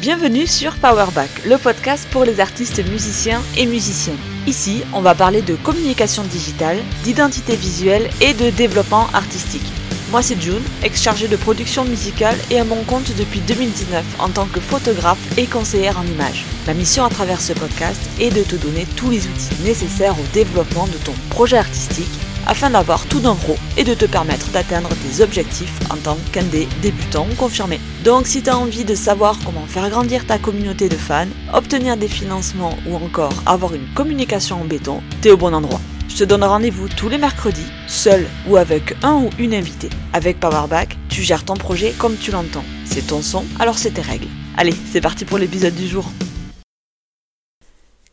Bienvenue sur Powerback, le podcast pour les artistes musiciens et musiciennes. Ici, on va parler de communication digitale, d'identité visuelle et de développement artistique. Moi c'est June, ex-chargée de production musicale et à mon compte depuis 2019 en tant que photographe et conseillère en images. Ma mission à travers ce podcast est de te donner tous les outils nécessaires au développement de ton projet artistique afin d'avoir tout d'un pro et de te permettre d'atteindre tes objectifs en tant qu'indé débutant ou confirmé. Donc si tu as envie de savoir comment faire grandir ta communauté de fans, obtenir des financements ou encore avoir une communication en béton, t'es au bon endroit. Je te donne rendez-vous tous les mercredis, seul ou avec un ou une invitée. Avec Powerback, tu gères ton projet comme tu l'entends. C'est ton son, alors c'est tes règles. Allez, c'est parti pour l'épisode du jour.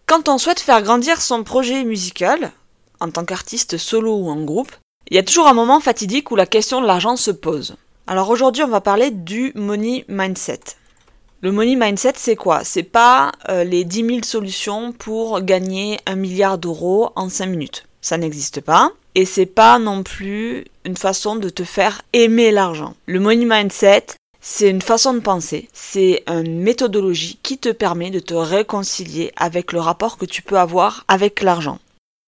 Quand on souhaite faire grandir son projet musical, en tant qu'artiste solo ou en groupe, il y a toujours un moment fatidique où la question de l'argent se pose. Alors aujourd'hui, on va parler du money mindset. Le money mindset, c'est quoi? C'est pas euh, les 10 000 solutions pour gagner un milliard d'euros en 5 minutes. Ça n'existe pas. Et c'est pas non plus une façon de te faire aimer l'argent. Le money mindset, c'est une façon de penser, c'est une méthodologie qui te permet de te réconcilier avec le rapport que tu peux avoir avec l'argent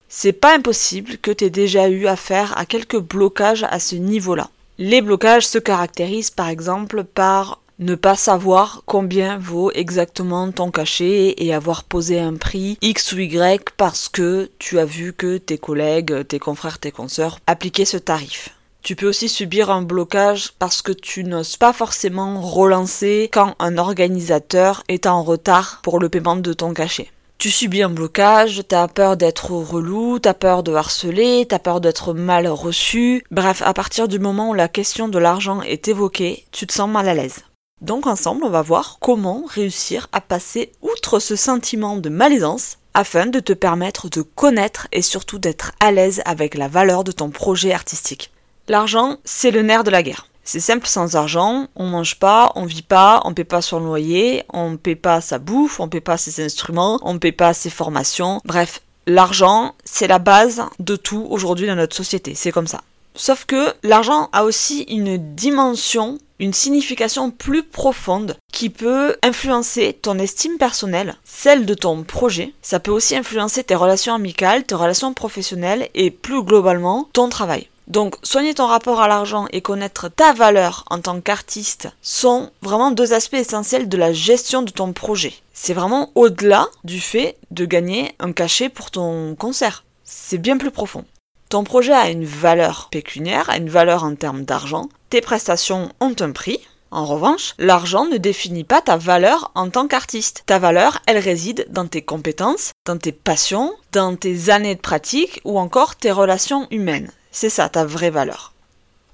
c'est pas impossible que tu aies déjà eu affaire à quelques blocages à ce niveau-là. Les blocages se caractérisent par exemple par ne pas savoir combien vaut exactement ton cachet et avoir posé un prix X ou Y parce que tu as vu que tes collègues, tes confrères, tes consoeurs appliquaient ce tarif. Tu peux aussi subir un blocage parce que tu n'oses pas forcément relancer quand un organisateur est en retard pour le paiement de ton cachet tu subis un blocage, t'as peur d'être relou, t'as peur de harceler, t'as peur d'être mal reçu. Bref, à partir du moment où la question de l'argent est évoquée, tu te sens mal à l'aise. Donc ensemble, on va voir comment réussir à passer outre ce sentiment de malaisance afin de te permettre de connaître et surtout d'être à l'aise avec la valeur de ton projet artistique. L'argent, c'est le nerf de la guerre. C'est simple, sans argent, on mange pas, on vit pas, on paie pas son loyer, on paie pas sa bouffe, on paie pas ses instruments, on paie pas ses formations. Bref, l'argent, c'est la base de tout aujourd'hui dans notre société. C'est comme ça. Sauf que l'argent a aussi une dimension, une signification plus profonde qui peut influencer ton estime personnelle, celle de ton projet. Ça peut aussi influencer tes relations amicales, tes relations professionnelles et plus globalement ton travail. Donc soigner ton rapport à l'argent et connaître ta valeur en tant qu'artiste sont vraiment deux aspects essentiels de la gestion de ton projet. C'est vraiment au-delà du fait de gagner un cachet pour ton concert. C'est bien plus profond. Ton projet a une valeur pécuniaire, a une valeur en termes d'argent. Tes prestations ont un prix. En revanche, l'argent ne définit pas ta valeur en tant qu'artiste. Ta valeur, elle réside dans tes compétences, dans tes passions, dans tes années de pratique ou encore tes relations humaines. C'est ça ta vraie valeur.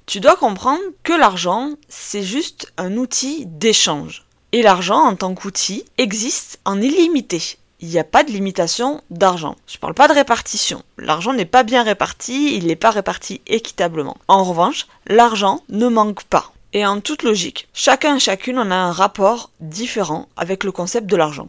Tu dois comprendre que l'argent, c'est juste un outil d'échange. Et l'argent, en tant qu'outil, existe en illimité. Il n'y a pas de limitation d'argent. Je ne parle pas de répartition. L'argent n'est pas bien réparti, il n'est pas réparti équitablement. En revanche, l'argent ne manque pas. Et en toute logique, chacun et chacune en a un rapport différent avec le concept de l'argent.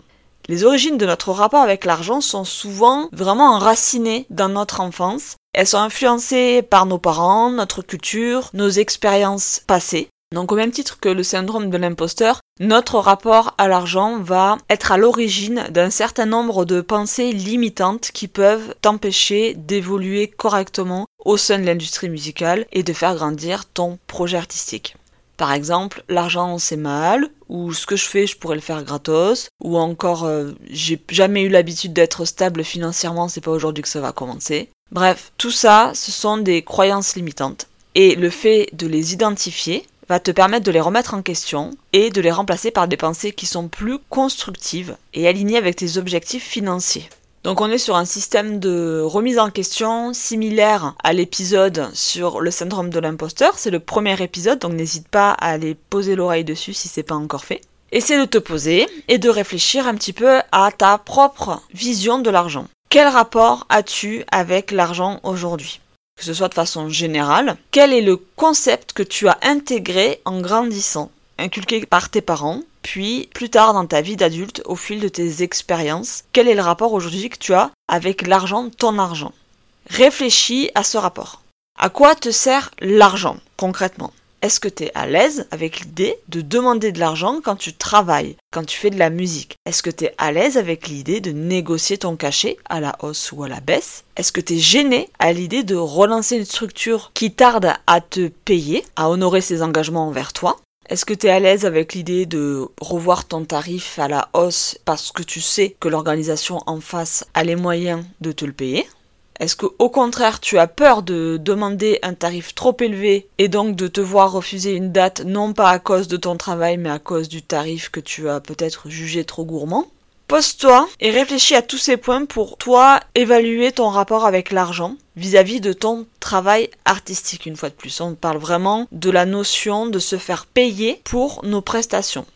Les origines de notre rapport avec l'argent sont souvent vraiment enracinées dans notre enfance elles sont influencées par nos parents, notre culture, nos expériences passées. Donc au même titre que le syndrome de l'imposteur, notre rapport à l'argent va être à l'origine d'un certain nombre de pensées limitantes qui peuvent t'empêcher d'évoluer correctement au sein de l'industrie musicale et de faire grandir ton projet artistique. Par exemple, l'argent c'est mal, ou ce que je fais je pourrais le faire gratos, ou encore euh, j'ai jamais eu l'habitude d'être stable financièrement, c'est pas aujourd'hui que ça va commencer. Bref, tout ça, ce sont des croyances limitantes. Et le fait de les identifier va te permettre de les remettre en question et de les remplacer par des pensées qui sont plus constructives et alignées avec tes objectifs financiers. Donc on est sur un système de remise en question similaire à l'épisode sur le syndrome de l'imposteur. C'est le premier épisode, donc n'hésite pas à aller poser l'oreille dessus si c'est pas encore fait. Essaie de te poser et de réfléchir un petit peu à ta propre vision de l'argent. Quel rapport as-tu avec l'argent aujourd'hui? Que ce soit de façon générale, quel est le concept que tu as intégré en grandissant, inculqué par tes parents, puis plus tard dans ta vie d'adulte, au fil de tes expériences, quel est le rapport aujourd'hui que tu as avec l'argent, ton argent? Réfléchis à ce rapport. À quoi te sert l'argent concrètement? Est-ce que tu es à l'aise avec l'idée de demander de l'argent quand tu travailles, quand tu fais de la musique? Est-ce que tu es à l'aise avec l'idée de négocier ton cachet à la hausse ou à la baisse? Est-ce que tu es gêné à l'idée de relancer une structure qui tarde à te payer, à honorer ses engagements envers toi? Est-ce que tu es à l'aise avec l'idée de revoir ton tarif à la hausse parce que tu sais que l'organisation en face a les moyens de te le payer? Est-ce que au contraire tu as peur de demander un tarif trop élevé et donc de te voir refuser une date non pas à cause de ton travail mais à cause du tarif que tu as peut-être jugé trop gourmand? Pose-toi et réfléchis à tous ces points pour toi évaluer ton rapport avec l'argent vis-à-vis de ton travail artistique une fois de plus. On parle vraiment de la notion de se faire payer pour nos prestations.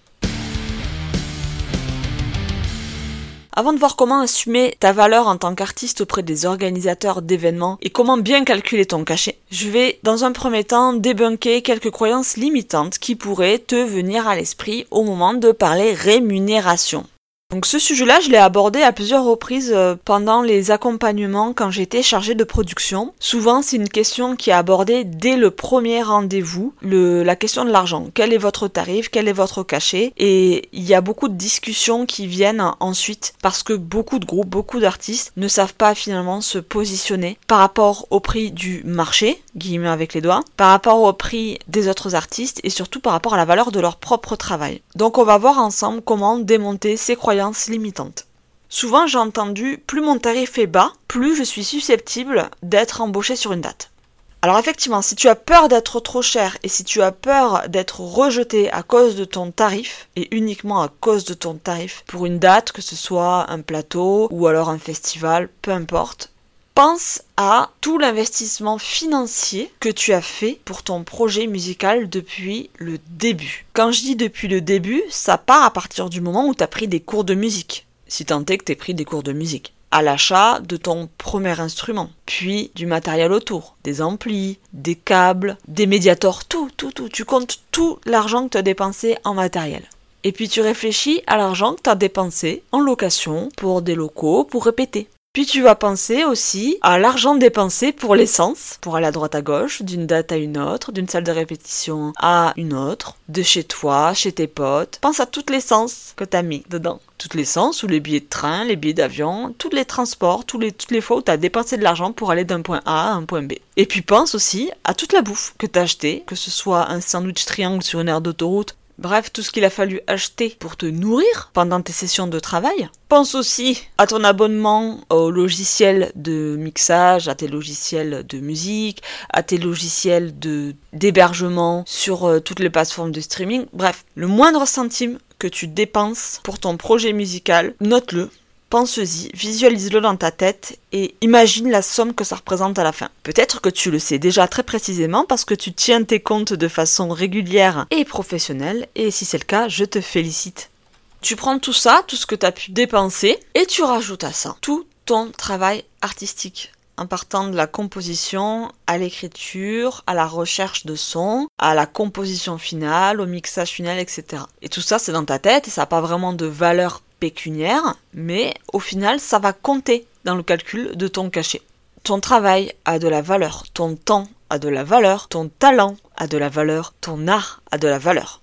Avant de voir comment assumer ta valeur en tant qu'artiste auprès des organisateurs d'événements et comment bien calculer ton cachet, je vais dans un premier temps débunker quelques croyances limitantes qui pourraient te venir à l'esprit au moment de parler rémunération. Donc ce sujet-là, je l'ai abordé à plusieurs reprises euh, pendant les accompagnements quand j'étais chargée de production. Souvent, c'est une question qui est abordée dès le premier rendez-vous, la question de l'argent. Quel est votre tarif? Quel est votre cachet? Et il y a beaucoup de discussions qui viennent ensuite parce que beaucoup de groupes, beaucoup d'artistes ne savent pas finalement se positionner par rapport au prix du marché, guillemets avec les doigts, par rapport au prix des autres artistes et surtout par rapport à la valeur de leur propre travail. Donc on va voir ensemble comment démonter ces croyances limitantes. Souvent j'ai entendu plus mon tarif est bas, plus je suis susceptible d'être embauché sur une date. Alors effectivement, si tu as peur d'être trop cher et si tu as peur d'être rejeté à cause de ton tarif, et uniquement à cause de ton tarif, pour une date, que ce soit un plateau ou alors un festival, peu importe, pense à tout l'investissement financier que tu as fait pour ton projet musical depuis le début. Quand je dis depuis le début, ça part à partir du moment où tu as pris des cours de musique. Si tant est que tu pris des cours de musique à l'achat de ton premier instrument, puis du matériel autour, des amplis, des câbles, des médiators, tout, tout, tout. Tu comptes tout l'argent que tu as dépensé en matériel. Et puis tu réfléchis à l'argent que tu as dépensé en location pour des locaux pour répéter. Puis tu vas penser aussi à l'argent dépensé pour l'essence, pour aller à droite à gauche, d'une date à une autre, d'une salle de répétition à une autre, de chez toi, chez tes potes. Pense à toute l'essence que t'as mis dedans. Toute l'essence ou les billets de train, les billets d'avion, tous les transports, tous les, toutes les fois où t'as dépensé de l'argent pour aller d'un point A à un point B. Et puis pense aussi à toute la bouffe que t'as acheté, que ce soit un sandwich triangle sur une aire d'autoroute Bref, tout ce qu'il a fallu acheter pour te nourrir pendant tes sessions de travail. Pense aussi à ton abonnement au logiciel de mixage, à tes logiciels de musique, à tes logiciels de d'hébergement sur euh, toutes les plateformes de streaming. Bref, le moindre centime que tu dépenses pour ton projet musical, note-le pense-y, visualise-le dans ta tête et imagine la somme que ça représente à la fin. Peut-être que tu le sais déjà très précisément parce que tu tiens tes comptes de façon régulière et professionnelle et si c'est le cas, je te félicite. Tu prends tout ça, tout ce que tu as pu dépenser et tu rajoutes à ça tout ton travail artistique en partant de la composition à l'écriture, à la recherche de son, à la composition finale, au mixage final, etc. Et tout ça, c'est dans ta tête et ça n'a pas vraiment de valeur pécuniaire, mais au final, ça va compter dans le calcul de ton cachet. Ton travail a de la valeur, ton temps a de la valeur, ton talent a de la valeur, ton art a de la valeur.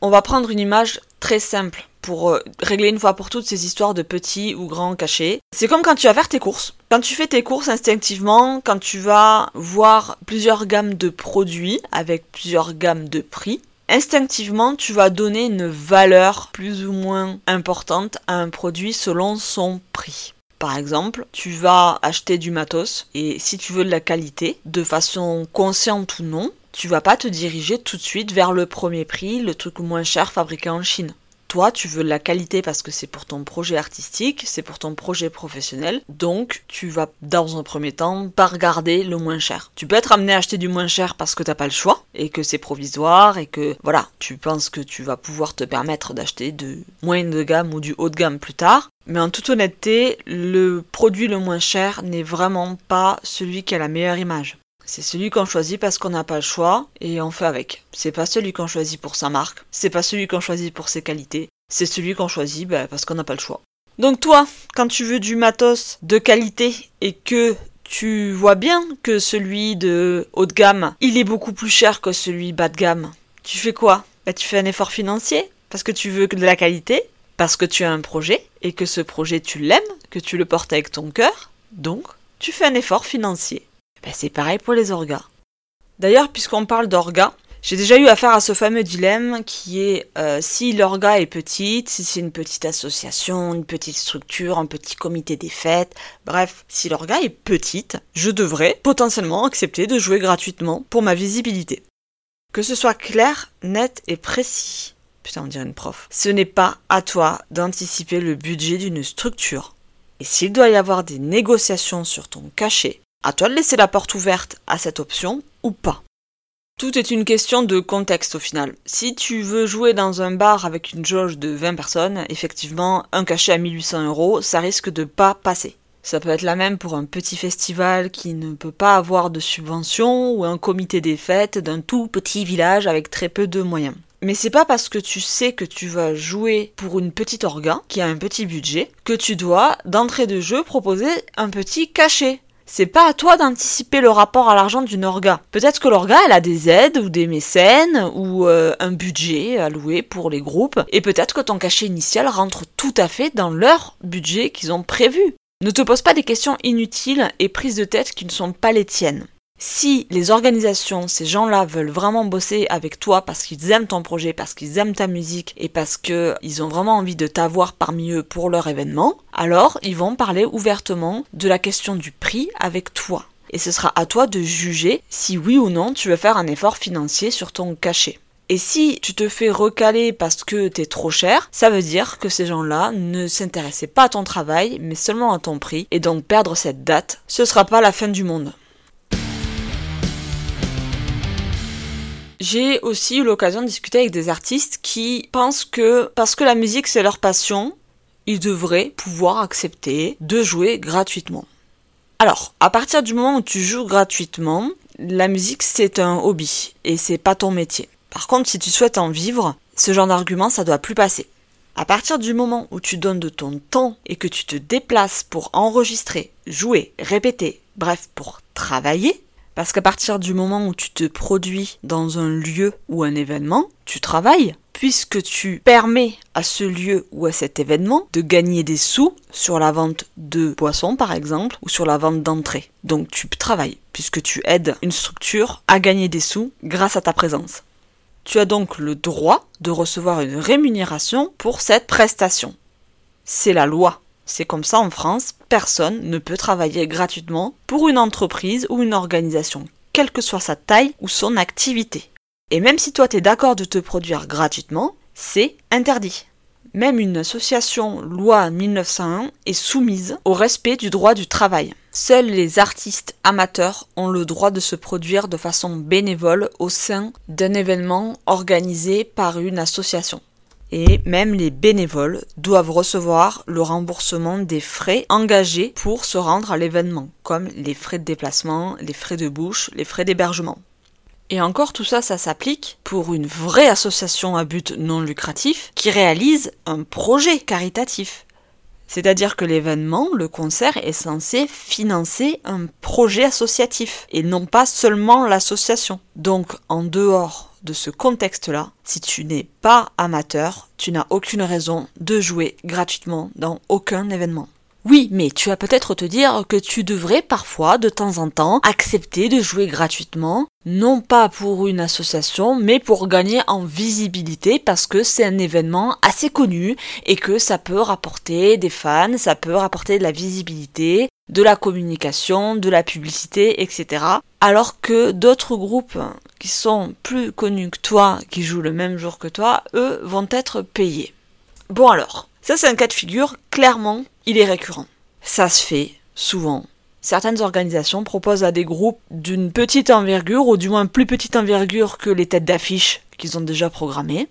On va prendre une image très simple pour euh, régler une fois pour toutes ces histoires de petits ou grands cachets. C'est comme quand tu vas faire tes courses. Quand tu fais tes courses instinctivement, quand tu vas voir plusieurs gammes de produits avec plusieurs gammes de prix, instinctivement, tu vas donner une valeur plus ou moins importante à un produit selon son prix. Par exemple, tu vas acheter du matos et si tu veux de la qualité, de façon consciente ou non, tu vas pas te diriger tout de suite vers le premier prix, le truc moins cher fabriqué en Chine toi, tu veux la qualité parce que c'est pour ton projet artistique, c'est pour ton projet professionnel, donc tu vas dans un premier temps pas regarder le moins cher. Tu peux être amené à acheter du moins cher parce que t'as pas le choix et que c'est provisoire et que voilà, tu penses que tu vas pouvoir te permettre d'acheter de moyenne de gamme ou du haut de gamme plus tard. Mais en toute honnêteté, le produit le moins cher n'est vraiment pas celui qui a la meilleure image. C'est celui qu'on choisit parce qu'on n'a pas le choix et on fait avec. C'est pas celui qu'on choisit pour sa marque, c'est pas celui qu'on choisit pour ses qualités, c'est celui qu'on choisit bah, parce qu'on n'a pas le choix. Donc toi, quand tu veux du matos de qualité et que tu vois bien que celui de haut de gamme, il est beaucoup plus cher que celui bas de gamme. Tu fais quoi? Bah, Tu fais un effort financier parce que tu veux de la qualité, parce que tu as un projet et que ce projet tu l'aimes, que tu le portes avec ton cœur, donc tu fais un effort financier. Bah, c'est pareil pour les orgas. D'ailleurs, puisqu'on parle d'orgas, j'ai déjà eu affaire à ce fameux dilemme qui est euh, si l'orga est petite, si c'est une petite association, une petite structure, un petit comité des fêtes, bref, si l'orga est petite, je devrais potentiellement accepter de jouer gratuitement pour ma visibilité. Que ce soit clair, net et précis. Putain, on dirait une prof. Ce n'est pas à toi d'anticiper le budget d'une structure. Et s'il doit y avoir des négociations sur ton cachet, à toi de laisser la porte ouverte à cette option ou pas. Tout est une question de contexte au final. Si tu veux jouer dans un bar avec une jauge de 20 personnes, effectivement, un cachet à 1800 euros, ça risque de pas passer. Ça peut être la même pour un petit festival qui ne peut pas avoir de subvention ou un comité des fêtes d'un tout petit village avec très peu de moyens. Mais c'est pas parce que tu sais que tu vas jouer pour une petite orga qui a un petit budget que tu dois d'entrée de jeu proposer un petit cachet c'est pas à toi d'anticiper le rapport à l'argent d'une orga. Peut-être que l'orga, elle a des aides ou des mécènes ou euh, un budget alloué pour les groupes, et peut-être que ton cachet initial rentre tout à fait dans leur budget qu'ils ont prévu. Ne te pose pas des questions inutiles et prises de tête qui ne sont pas les tiennes. Si les organisations, ces gens-là veulent vraiment bosser avec toi parce qu'ils aiment ton projet, parce qu'ils aiment ta musique et parce qu'ils ont vraiment envie de t'avoir parmi eux pour leur événement, alors ils vont parler ouvertement de la question du prix avec toi. Et ce sera à toi de juger si oui ou non tu veux faire un effort financier sur ton cachet. Et si tu te fais recaler parce que t'es trop cher, ça veut dire que ces gens-là ne s'intéressaient pas à ton travail, mais seulement à ton prix, et donc perdre cette date, ce sera pas la fin du monde. J'ai aussi eu l'occasion de discuter avec des artistes qui pensent que parce que la musique c'est leur passion, ils devraient pouvoir accepter de jouer gratuitement. Alors, à partir du moment où tu joues gratuitement, la musique c'est un hobby et c'est pas ton métier. Par contre, si tu souhaites en vivre, ce genre d'argument ça doit plus passer. À partir du moment où tu donnes de ton temps et que tu te déplaces pour enregistrer, jouer, répéter, bref, pour travailler, parce qu'à partir du moment où tu te produis dans un lieu ou un événement, tu travailles, puisque tu permets à ce lieu ou à cet événement de gagner des sous sur la vente de boissons par exemple, ou sur la vente d'entrée. Donc tu travailles, puisque tu aides une structure à gagner des sous grâce à ta présence. Tu as donc le droit de recevoir une rémunération pour cette prestation. C'est la loi. C'est comme ça en France, personne ne peut travailler gratuitement pour une entreprise ou une organisation, quelle que soit sa taille ou son activité. Et même si toi tu es d'accord de te produire gratuitement, c'est interdit. Même une association loi 1901 est soumise au respect du droit du travail. Seuls les artistes amateurs ont le droit de se produire de façon bénévole au sein d'un événement organisé par une association et même les bénévoles doivent recevoir le remboursement des frais engagés pour se rendre à l'événement, comme les frais de déplacement, les frais de bouche, les frais d'hébergement. Et encore tout ça, ça s'applique pour une vraie association à but non lucratif qui réalise un projet caritatif. C'est-à-dire que l'événement, le concert, est censé financer un projet associatif et non pas seulement l'association. Donc en dehors de ce contexte-là, si tu n'es pas amateur, tu n'as aucune raison de jouer gratuitement dans aucun événement. Oui, mais tu vas peut-être te dire que tu devrais parfois, de temps en temps, accepter de jouer gratuitement, non pas pour une association, mais pour gagner en visibilité parce que c'est un événement assez connu et que ça peut rapporter des fans, ça peut rapporter de la visibilité, de la communication, de la publicité, etc. Alors que d'autres groupes sont plus connus que toi, qui jouent le même jour que toi, eux vont être payés. Bon alors, ça c'est un cas de figure, clairement, il est récurrent. Ça se fait souvent. Certaines organisations proposent à des groupes d'une petite envergure, ou du moins plus petite envergure que les têtes d'affiche qu'ils ont déjà programmées,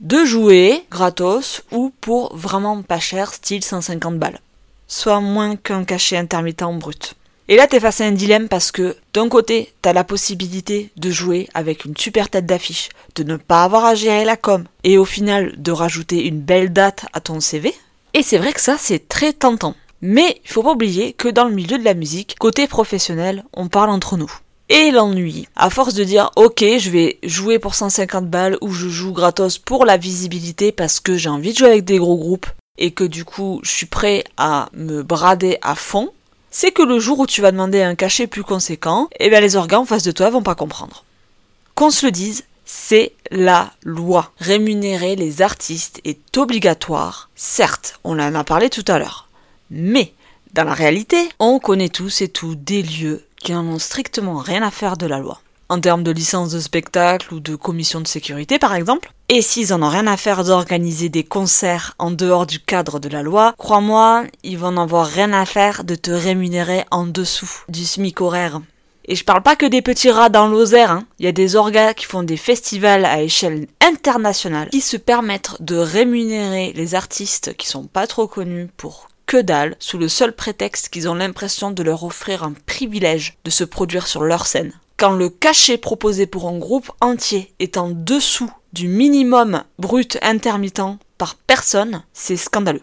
de jouer gratos ou pour vraiment pas cher, style 150 balles. Soit moins qu'un cachet intermittent brut. Et là, t'es face à un dilemme parce que d'un côté, t'as la possibilité de jouer avec une super tête d'affiche, de ne pas avoir à gérer la com, et au final de rajouter une belle date à ton CV. Et c'est vrai que ça, c'est très tentant. Mais il faut pas oublier que dans le milieu de la musique, côté professionnel, on parle entre nous. Et l'ennui, à force de dire ok je vais jouer pour 150 balles ou je joue gratos pour la visibilité parce que j'ai envie de jouer avec des gros groupes et que du coup je suis prêt à me brader à fond, c'est que le jour où tu vas demander un cachet plus conséquent, eh bien les organes en face de toi vont pas comprendre. Qu'on se le dise, c'est la loi. Rémunérer les artistes est obligatoire. Certes, on en a parlé tout à l'heure. Mais, dans la réalité, on connaît tous et tout des lieux qui n'en ont strictement rien à faire de la loi. En termes de licence de spectacle ou de commission de sécurité par exemple. Et s'ils en ont rien à faire d'organiser des concerts en dehors du cadre de la loi, crois-moi, ils vont en avoir rien à faire de te rémunérer en dessous du SMIC horaire. Et je parle pas que des petits rats dans l'Osaire, hein. Il y a des orgas qui font des festivals à échelle internationale qui se permettent de rémunérer les artistes qui sont pas trop connus pour que dalle, sous le seul prétexte qu'ils ont l'impression de leur offrir un privilège de se produire sur leur scène. Quand le cachet proposé pour un groupe entier est en dessous du minimum brut intermittent par personne, c'est scandaleux.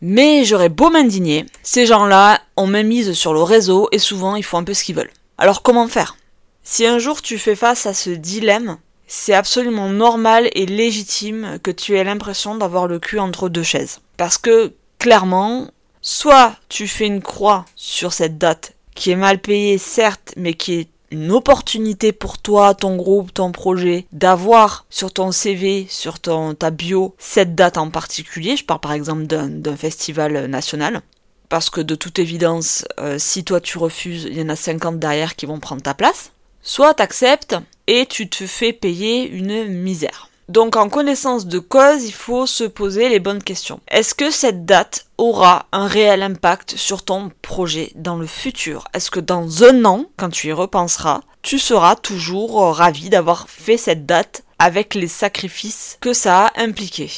Mais j'aurais beau m'indigner, ces gens-là ont même mise sur le réseau et souvent ils font un peu ce qu'ils veulent. Alors comment faire? Si un jour tu fais face à ce dilemme, c'est absolument normal et légitime que tu aies l'impression d'avoir le cul entre deux chaises. Parce que clairement, Soit tu fais une croix sur cette date qui est mal payée, certes, mais qui est une opportunité pour toi, ton groupe, ton projet, d'avoir sur ton CV, sur ton, ta bio, cette date en particulier. Je parle par exemple d'un festival national. Parce que de toute évidence, euh, si toi tu refuses, il y en a 50 derrière qui vont prendre ta place. Soit t'acceptes et tu te fais payer une misère. Donc en connaissance de cause, il faut se poser les bonnes questions. Est-ce que cette date aura un réel impact sur ton projet dans le futur? Est-ce que dans un an, quand tu y repenseras, tu seras toujours ravi d'avoir fait cette date avec les sacrifices que ça a impliqué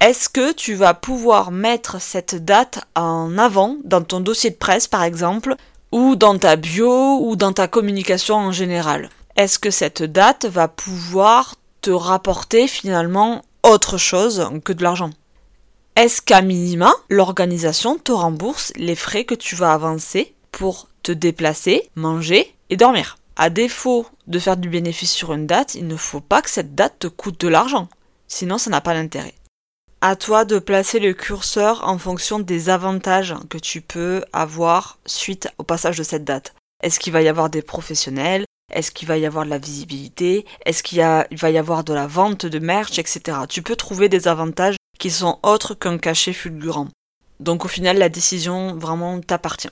est-ce que tu vas pouvoir mettre cette date en avant dans ton dossier de presse par exemple, ou dans ta bio, ou dans ta communication en général? Est-ce que cette date va pouvoir te rapporter finalement autre chose que de l'argent. Est-ce qu'à minima, l'organisation te rembourse les frais que tu vas avancer pour te déplacer, manger et dormir? À défaut de faire du bénéfice sur une date, il ne faut pas que cette date te coûte de l'argent. Sinon, ça n'a pas d'intérêt. À toi de placer le curseur en fonction des avantages que tu peux avoir suite au passage de cette date. Est-ce qu'il va y avoir des professionnels? Est-ce qu'il va y avoir de la visibilité? Est-ce qu'il va y avoir de la vente de merch, etc. Tu peux trouver des avantages qui sont autres qu'un cachet fulgurant. Donc au final, la décision vraiment t'appartient.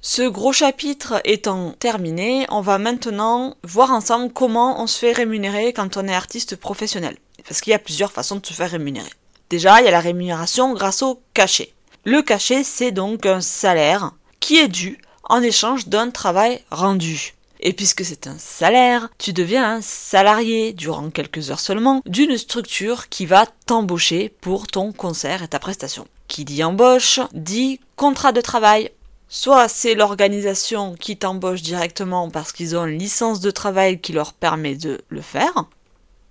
Ce gros chapitre étant terminé, on va maintenant voir ensemble comment on se fait rémunérer quand on est artiste professionnel. Parce qu'il y a plusieurs façons de se faire rémunérer. Déjà, il y a la rémunération grâce au cachet. Le cachet, c'est donc un salaire qui est dû en échange d'un travail rendu. Et puisque c'est un salaire, tu deviens un salarié durant quelques heures seulement d'une structure qui va t'embaucher pour ton concert et ta prestation. Qui dit embauche dit contrat de travail. Soit c'est l'organisation qui t'embauche directement parce qu'ils ont une licence de travail qui leur permet de le faire,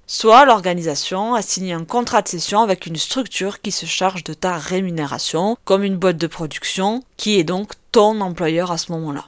soit l'organisation a signé un contrat de session avec une structure qui se charge de ta rémunération, comme une boîte de production, qui est donc ton employeur à ce moment-là.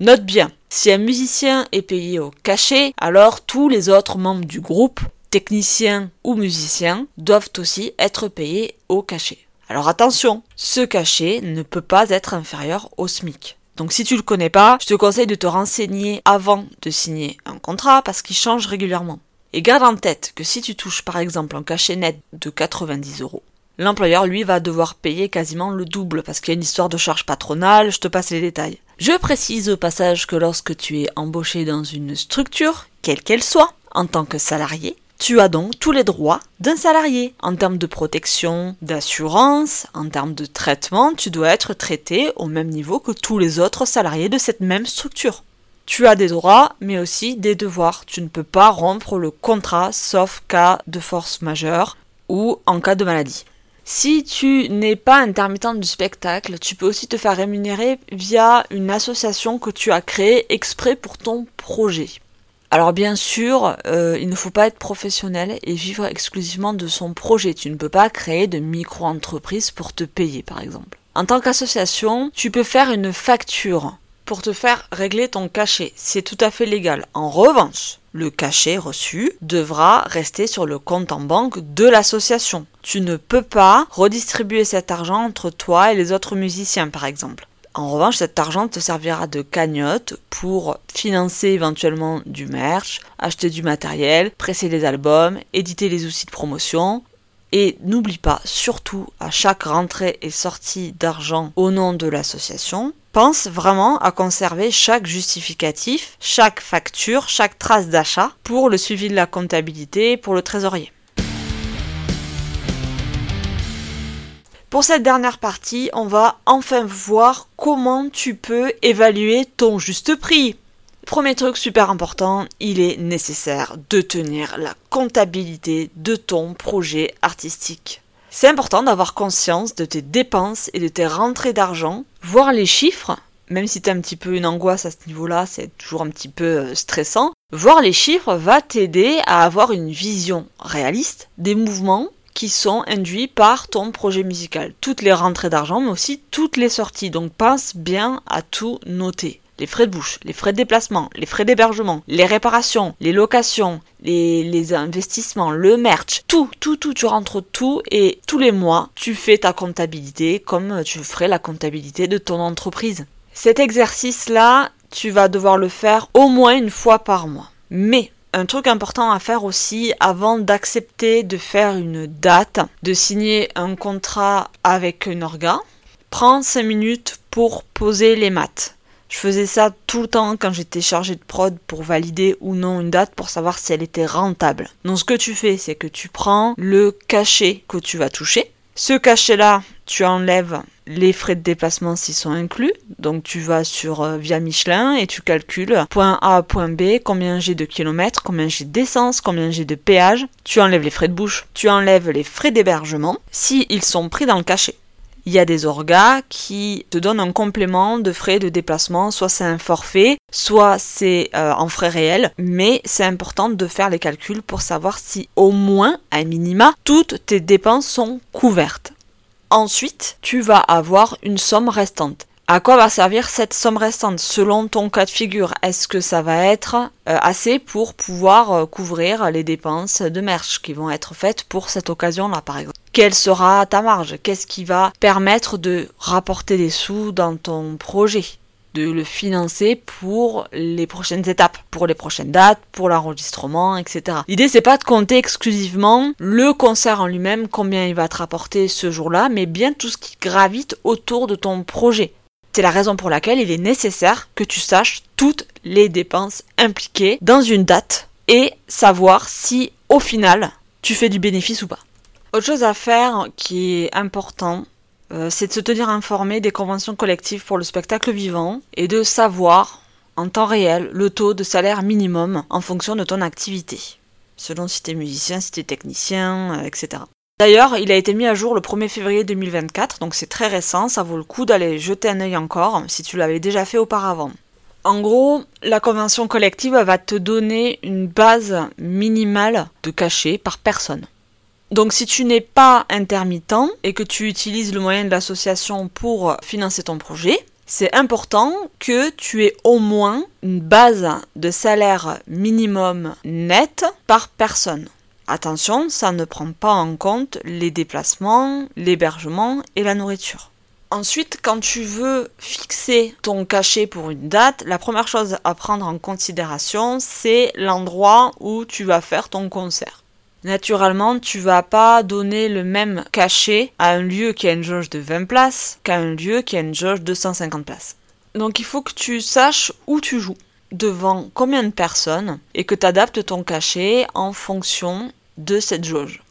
Note bien, si un musicien est payé au cachet, alors tous les autres membres du groupe, techniciens ou musiciens, doivent aussi être payés au cachet. Alors attention, ce cachet ne peut pas être inférieur au SMIC. Donc si tu le connais pas, je te conseille de te renseigner avant de signer un contrat parce qu'il change régulièrement. Et garde en tête que si tu touches par exemple un cachet net de 90 euros, l'employeur lui va devoir payer quasiment le double parce qu'il y a une histoire de charge patronale, je te passe les détails. Je précise au passage que lorsque tu es embauché dans une structure, quelle qu'elle soit, en tant que salarié, tu as donc tous les droits d'un salarié. En termes de protection, d'assurance, en termes de traitement, tu dois être traité au même niveau que tous les autres salariés de cette même structure. Tu as des droits, mais aussi des devoirs. Tu ne peux pas rompre le contrat sauf cas de force majeure ou en cas de maladie. Si tu n'es pas intermittent du spectacle, tu peux aussi te faire rémunérer via une association que tu as créée exprès pour ton projet. Alors bien sûr, euh, il ne faut pas être professionnel et vivre exclusivement de son projet. Tu ne peux pas créer de micro-entreprise pour te payer par exemple. En tant qu'association, tu peux faire une facture pour te faire régler ton cachet. C'est tout à fait légal. En revanche, le cachet reçu devra rester sur le compte en banque de l'association. Tu ne peux pas redistribuer cet argent entre toi et les autres musiciens par exemple. En revanche, cet argent te servira de cagnotte pour financer éventuellement du merch, acheter du matériel, presser les albums, éditer les outils de promotion. Et n'oublie pas, surtout à chaque rentrée et sortie d'argent au nom de l'association, pense vraiment à conserver chaque justificatif, chaque facture, chaque trace d'achat pour le suivi de la comptabilité, pour le trésorier. Pour cette dernière partie, on va enfin voir comment tu peux évaluer ton juste prix. Premier truc super important, il est nécessaire de tenir la comptabilité de ton projet artistique. C'est important d'avoir conscience de tes dépenses et de tes rentrées d'argent, voir les chiffres, même si tu as un petit peu une angoisse à ce niveau-là, c'est toujours un petit peu euh, stressant. Voir les chiffres va t'aider à avoir une vision réaliste des mouvements qui sont induits par ton projet musical. Toutes les rentrées d'argent, mais aussi toutes les sorties. Donc pense bien à tout noter. Les frais de bouche, les frais de déplacement, les frais d'hébergement, les réparations, les locations, les, investissements, le merch, tout, tout, tout, tu rentres tout et tous les mois, tu fais ta comptabilité comme tu ferais la comptabilité de ton entreprise. Cet exercice-là, tu vas devoir le faire au moins une fois par mois. Mais un truc important à faire aussi avant d'accepter de faire une date, de signer un contrat avec un orga, prends 5 minutes pour poser les maths. Je faisais ça tout le temps quand j'étais chargé de prod pour valider ou non une date pour savoir si elle était rentable. Donc ce que tu fais, c'est que tu prends le cachet que tu vas toucher. Ce cachet-là, tu enlèves les frais de déplacement s'ils sont inclus. Donc tu vas sur euh, via Michelin et tu calcules point A, point B, combien j'ai de kilomètres, combien j'ai d'essence, combien j'ai de péage. Tu enlèves les frais de bouche, tu enlèves les frais d'hébergement si ils sont pris dans le cachet. Il y a des orgas qui te donnent un complément de frais de déplacement, soit c'est un forfait, soit c'est euh, en frais réels, mais c'est important de faire les calculs pour savoir si au moins, à minima, toutes tes dépenses sont couvertes. Ensuite, tu vas avoir une somme restante. À quoi va servir cette somme restante? Selon ton cas de figure Est-ce que ça va être euh, assez pour pouvoir euh, couvrir les dépenses de merch qui vont être faites pour cette occasion-là par exemple? Quelle sera ta marge? Qu'est-ce qui va permettre de rapporter des sous dans ton projet? De le financer pour les prochaines étapes, pour les prochaines dates, pour l'enregistrement, etc. L'idée c'est pas de compter exclusivement le concert en lui-même, combien il va te rapporter ce jour-là, mais bien tout ce qui gravite autour de ton projet. C'est la raison pour laquelle il est nécessaire que tu saches toutes les dépenses impliquées dans une date et savoir si au final tu fais du bénéfice ou pas. Autre chose à faire qui est important, euh, c'est de se tenir informé des conventions collectives pour le spectacle vivant et de savoir en temps réel le taux de salaire minimum en fonction de ton activité, selon si tu es musicien, si tu es technicien, euh, etc. D'ailleurs, il a été mis à jour le 1er février 2024, donc c'est très récent, ça vaut le coup d'aller jeter un œil encore si tu l'avais déjà fait auparavant. En gros, la convention collective va te donner une base minimale de cachet par personne. Donc si tu n'es pas intermittent et que tu utilises le moyen de l'association pour financer ton projet, c'est important que tu aies au moins une base de salaire minimum net par personne. Attention, ça ne prend pas en compte les déplacements, l'hébergement et la nourriture. Ensuite, quand tu veux fixer ton cachet pour une date, la première chose à prendre en considération, c'est l'endroit où tu vas faire ton concert. Naturellement, tu vas pas donner le même cachet à un lieu qui a une jauge de 20 places qu'à un lieu qui a une jauge de 150 places. Donc il faut que tu saches où tu joues, devant combien de personnes, et que tu adaptes ton cachet en fonction de cette jauge.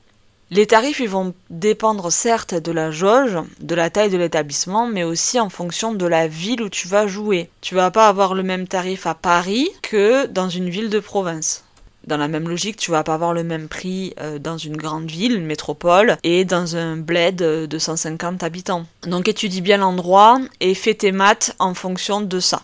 Les tarifs ils vont dépendre certes de la jauge, de la taille de l'établissement, mais aussi en fonction de la ville où tu vas jouer. Tu vas pas avoir le même tarif à Paris que dans une ville de province. Dans la même logique, tu vas pas avoir le même prix euh, dans une grande ville, une métropole, et dans un bled de 150 habitants. Donc étudie bien l'endroit et fais tes maths en fonction de ça.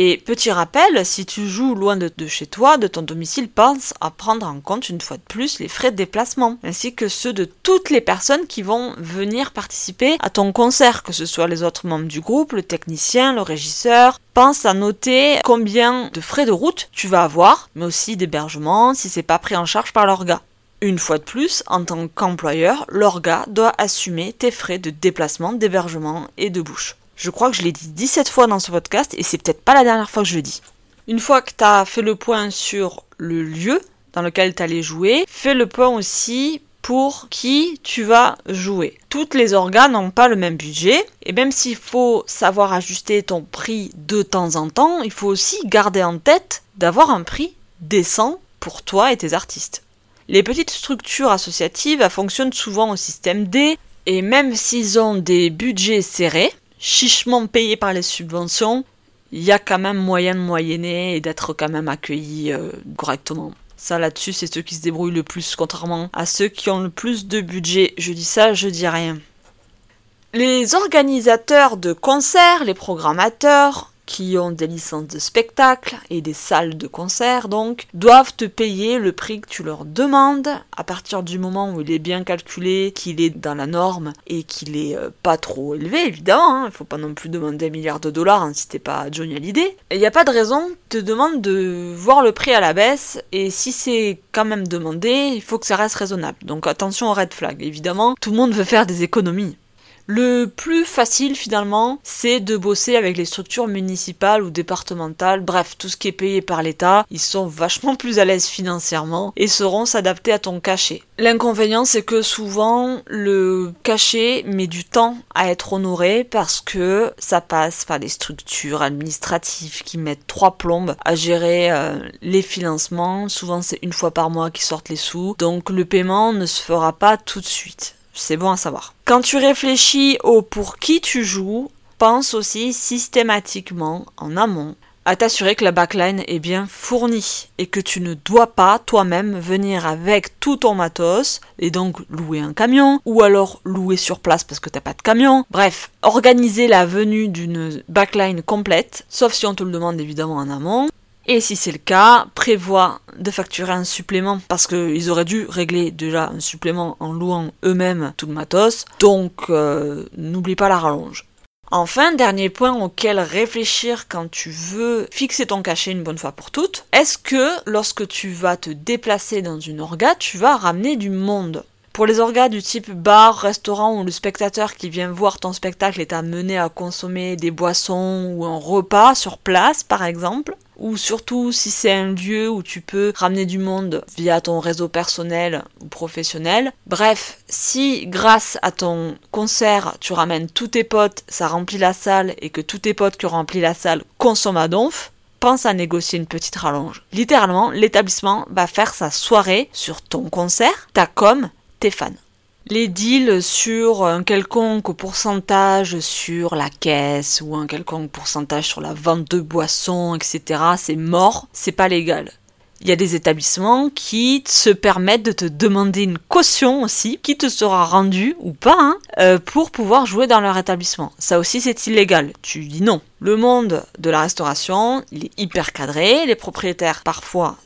Et petit rappel, si tu joues loin de, chez toi, de ton domicile, pense à prendre en compte une fois de plus les frais de déplacement, ainsi que ceux de toutes les personnes qui vont venir participer à ton concert, que ce soit les autres membres du groupe, le technicien, le régisseur. Pense à noter combien de frais de route tu vas avoir, mais aussi d'hébergement si c'est pas pris en charge par l'orga. Une fois de plus, en tant qu'employeur, l'orga doit assumer tes frais de déplacement, d'hébergement et de bouche. Je crois que je l'ai dit 17 fois dans ce podcast et c'est peut-être pas la dernière fois que je le dis. Une fois que tu as fait le point sur le lieu dans lequel tu allais jouer, fais le point aussi pour qui tu vas jouer. Toutes les organes n'ont pas le même budget et même s'il faut savoir ajuster ton prix de temps en temps, il faut aussi garder en tête d'avoir un prix décent pour toi et tes artistes. Les petites structures associatives fonctionnent souvent au système D et même s'ils ont des budgets serrés, chichement payé par les subventions, il y a quand même moyen de moyenner et d'être quand même accueilli euh, correctement. Ça là-dessus, c'est ceux qui se débrouillent le plus, contrairement à ceux qui ont le plus de budget. Je dis ça, je dis rien. Les organisateurs de concerts, les programmateurs, qui ont des licences de spectacle et des salles de concert donc, doivent te payer le prix que tu leur demandes à partir du moment où il est bien calculé, qu'il est dans la norme et qu'il est euh, pas trop élevé évidemment. Hein. Il faut pas non plus demander un milliard de dollars hein, si t'es pas Johnny Hallyday. Il n'y a pas de raison, te demande de voir le prix à la baisse et si c'est quand même demandé, il faut que ça reste raisonnable. Donc attention aux red flags. Évidemment, tout le monde veut faire des économies. Le plus facile finalement, c'est de bosser avec les structures municipales ou départementales, bref, tout ce qui est payé par l'État. Ils sont vachement plus à l'aise financièrement et sauront s'adapter à ton cachet. L'inconvénient, c'est que souvent, le cachet met du temps à être honoré parce que ça passe par des structures administratives qui mettent trois plombes à gérer euh, les financements. Souvent, c'est une fois par mois qu'ils sortent les sous. Donc, le paiement ne se fera pas tout de suite. C'est bon à savoir. Quand tu réfléchis au pour qui tu joues, pense aussi systématiquement en amont à t'assurer que la backline est bien fournie et que tu ne dois pas toi-même venir avec tout ton matos et donc louer un camion ou alors louer sur place parce que t'as pas de camion. Bref, organiser la venue d'une backline complète, sauf si on te le demande évidemment en amont. Et si c'est le cas, prévois de facturer un supplément parce qu'ils auraient dû régler déjà un supplément en louant eux-mêmes tout le matos. Donc euh, n'oublie pas la rallonge. Enfin, dernier point auquel réfléchir quand tu veux fixer ton cachet une bonne fois pour toutes. Est-ce que lorsque tu vas te déplacer dans une orga, tu vas ramener du monde? Pour les orgas du type bar, restaurant où le spectateur qui vient voir ton spectacle est amené à consommer des boissons ou un repas sur place par exemple, ou surtout si c'est un lieu où tu peux ramener du monde via ton réseau personnel ou professionnel. Bref, si grâce à ton concert tu ramènes tous tes potes, ça remplit la salle et que tous tes potes qui ont rempli la salle consomment à donf, pense à négocier une petite rallonge. Littéralement, l'établissement va faire sa soirée sur ton concert, ta com, tes fans les deals sur un quelconque pourcentage sur la caisse ou un quelconque pourcentage sur la vente de boissons, etc., c'est mort, c'est pas légal. Il y a des établissements qui se permettent de te demander une caution aussi, qui te sera rendue ou pas, hein, euh, pour pouvoir jouer dans leur établissement. Ça aussi c'est illégal. Tu dis non. Le monde de la restauration, il est hyper cadré. Les propriétaires parfois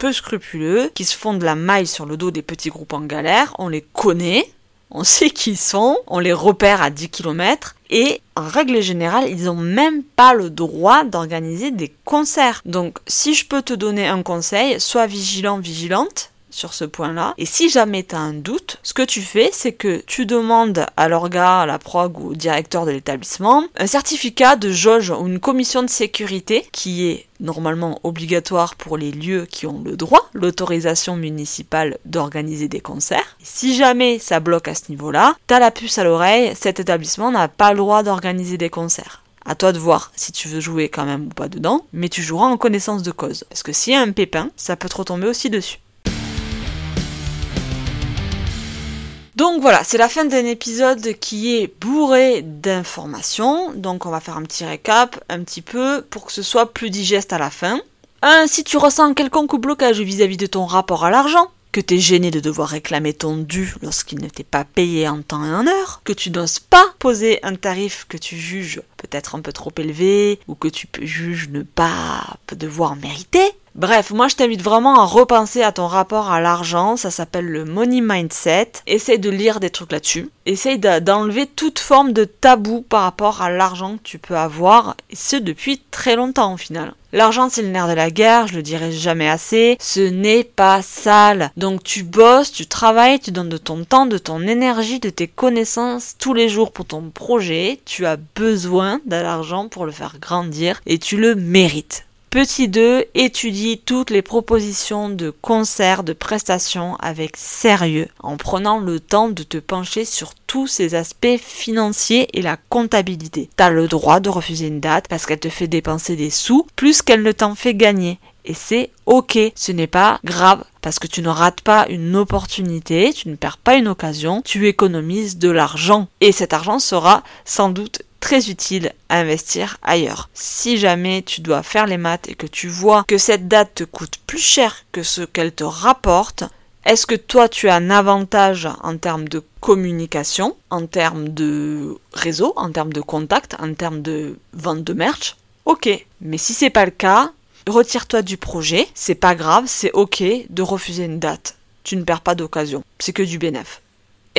peu scrupuleux, qui se font de la maille sur le dos des petits groupes en galère, on les connaît, on sait qui ils sont, on les repère à 10 km, et en règle générale, ils n'ont même pas le droit d'organiser des concerts. Donc si je peux te donner un conseil, sois vigilant, vigilante, sur ce point-là. Et si jamais tu as un doute, ce que tu fais, c'est que tu demandes à l'orga, à la prog ou au directeur de l'établissement un certificat de jauge ou une commission de sécurité qui est normalement obligatoire pour les lieux qui ont le droit, l'autorisation municipale d'organiser des concerts. Si jamais ça bloque à ce niveau-là, t'as la puce à l'oreille, cet établissement n'a pas le droit d'organiser des concerts. À toi de voir si tu veux jouer quand même ou pas dedans, mais tu joueras en connaissance de cause. Parce que s'il y a un pépin, ça peut te retomber aussi dessus. Donc voilà, c'est la fin d'un épisode qui est bourré d'informations. Donc on va faire un petit récap, un petit peu, pour que ce soit plus digeste à la fin. 1. Si tu ressens quelconque blocage vis-à-vis de ton rapport à l'argent, que t'es gêné de devoir réclamer ton dû lorsqu'il ne t'est pas payé en temps et en heure, que tu n'oses pas poser un tarif que tu juges peut-être un peu trop élevé ou que tu juges ne pas devoir mériter, Bref, moi je t'invite vraiment à repenser à ton rapport à l'argent, ça s'appelle le money mindset. Essaye de lire des trucs là-dessus. Essaye d'enlever toute forme de tabou par rapport à l'argent que tu peux avoir, et ce depuis très longtemps au final. L'argent c'est le nerf de la guerre, je le dirai jamais assez, ce n'est pas sale. Donc tu bosses, tu travailles, tu donnes de ton temps, de ton énergie, de tes connaissances tous les jours pour ton projet, tu as besoin de l'argent pour le faire grandir et tu le mérites. Petit 2, étudie toutes les propositions de concerts, de prestations avec sérieux, en prenant le temps de te pencher sur tous ces aspects financiers et la comptabilité. T'as le droit de refuser une date parce qu'elle te fait dépenser des sous plus qu'elle ne t'en fait gagner. Et c'est ok, ce n'est pas grave parce que tu ne rates pas une opportunité, tu ne perds pas une occasion, tu économises de l'argent. Et cet argent sera sans doute très utile à investir ailleurs. Si jamais tu dois faire les maths et que tu vois que cette date te coûte plus cher que ce qu'elle te rapporte, est-ce que toi tu as un avantage en termes de communication, en termes de réseau, en termes de contact, en termes de vente de merch? Ok, mais si c'est pas le cas, retire-toi du projet, c'est pas grave, c'est ok de refuser une date. Tu ne perds pas d'occasion, c'est que du bénéfice.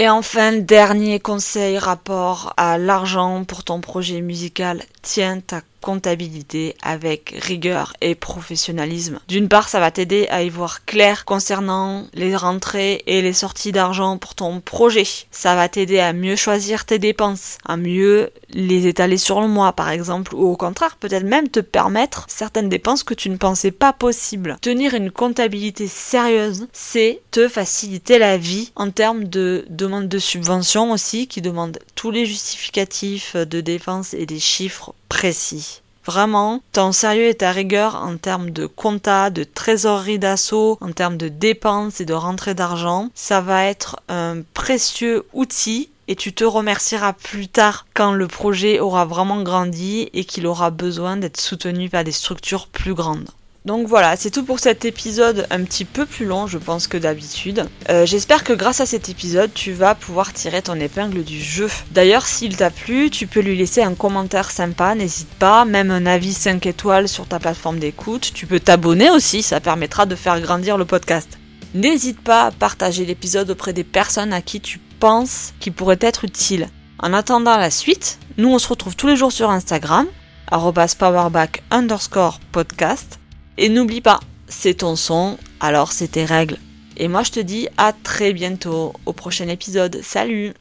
Et enfin, dernier conseil rapport à l'argent pour ton projet musical, tiens ta comptabilité avec rigueur et professionnalisme. D'une part, ça va t'aider à y voir clair concernant les rentrées et les sorties d'argent pour ton projet. Ça va t'aider à mieux choisir tes dépenses, à mieux les étaler sur le mois par exemple, ou au contraire, peut-être même te permettre certaines dépenses que tu ne pensais pas possibles. Tenir une comptabilité sérieuse, c'est te faciliter la vie en termes de demande de subvention aussi, qui demande tous les justificatifs de dépenses et des chiffres précis. Vraiment, ton sérieux et ta rigueur en termes de compta, de trésorerie d'assaut, en termes de dépenses et de rentrée d'argent, ça va être un précieux outil et tu te remercieras plus tard quand le projet aura vraiment grandi et qu'il aura besoin d'être soutenu par des structures plus grandes. Donc voilà, c'est tout pour cet épisode un petit peu plus long, je pense, que d'habitude. Euh, j'espère que grâce à cet épisode, tu vas pouvoir tirer ton épingle du jeu. D'ailleurs, s'il t'a plu, tu peux lui laisser un commentaire sympa, n'hésite pas, même un avis 5 étoiles sur ta plateforme d'écoute. Tu peux t'abonner aussi, ça permettra de faire grandir le podcast. N'hésite pas à partager l'épisode auprès des personnes à qui tu penses qu'il pourrait être utile. En attendant la suite, nous on se retrouve tous les jours sur Instagram, powerback underscore podcast. Et n'oublie pas, c'est ton son, alors c'est tes règles. Et moi je te dis à très bientôt au prochain épisode. Salut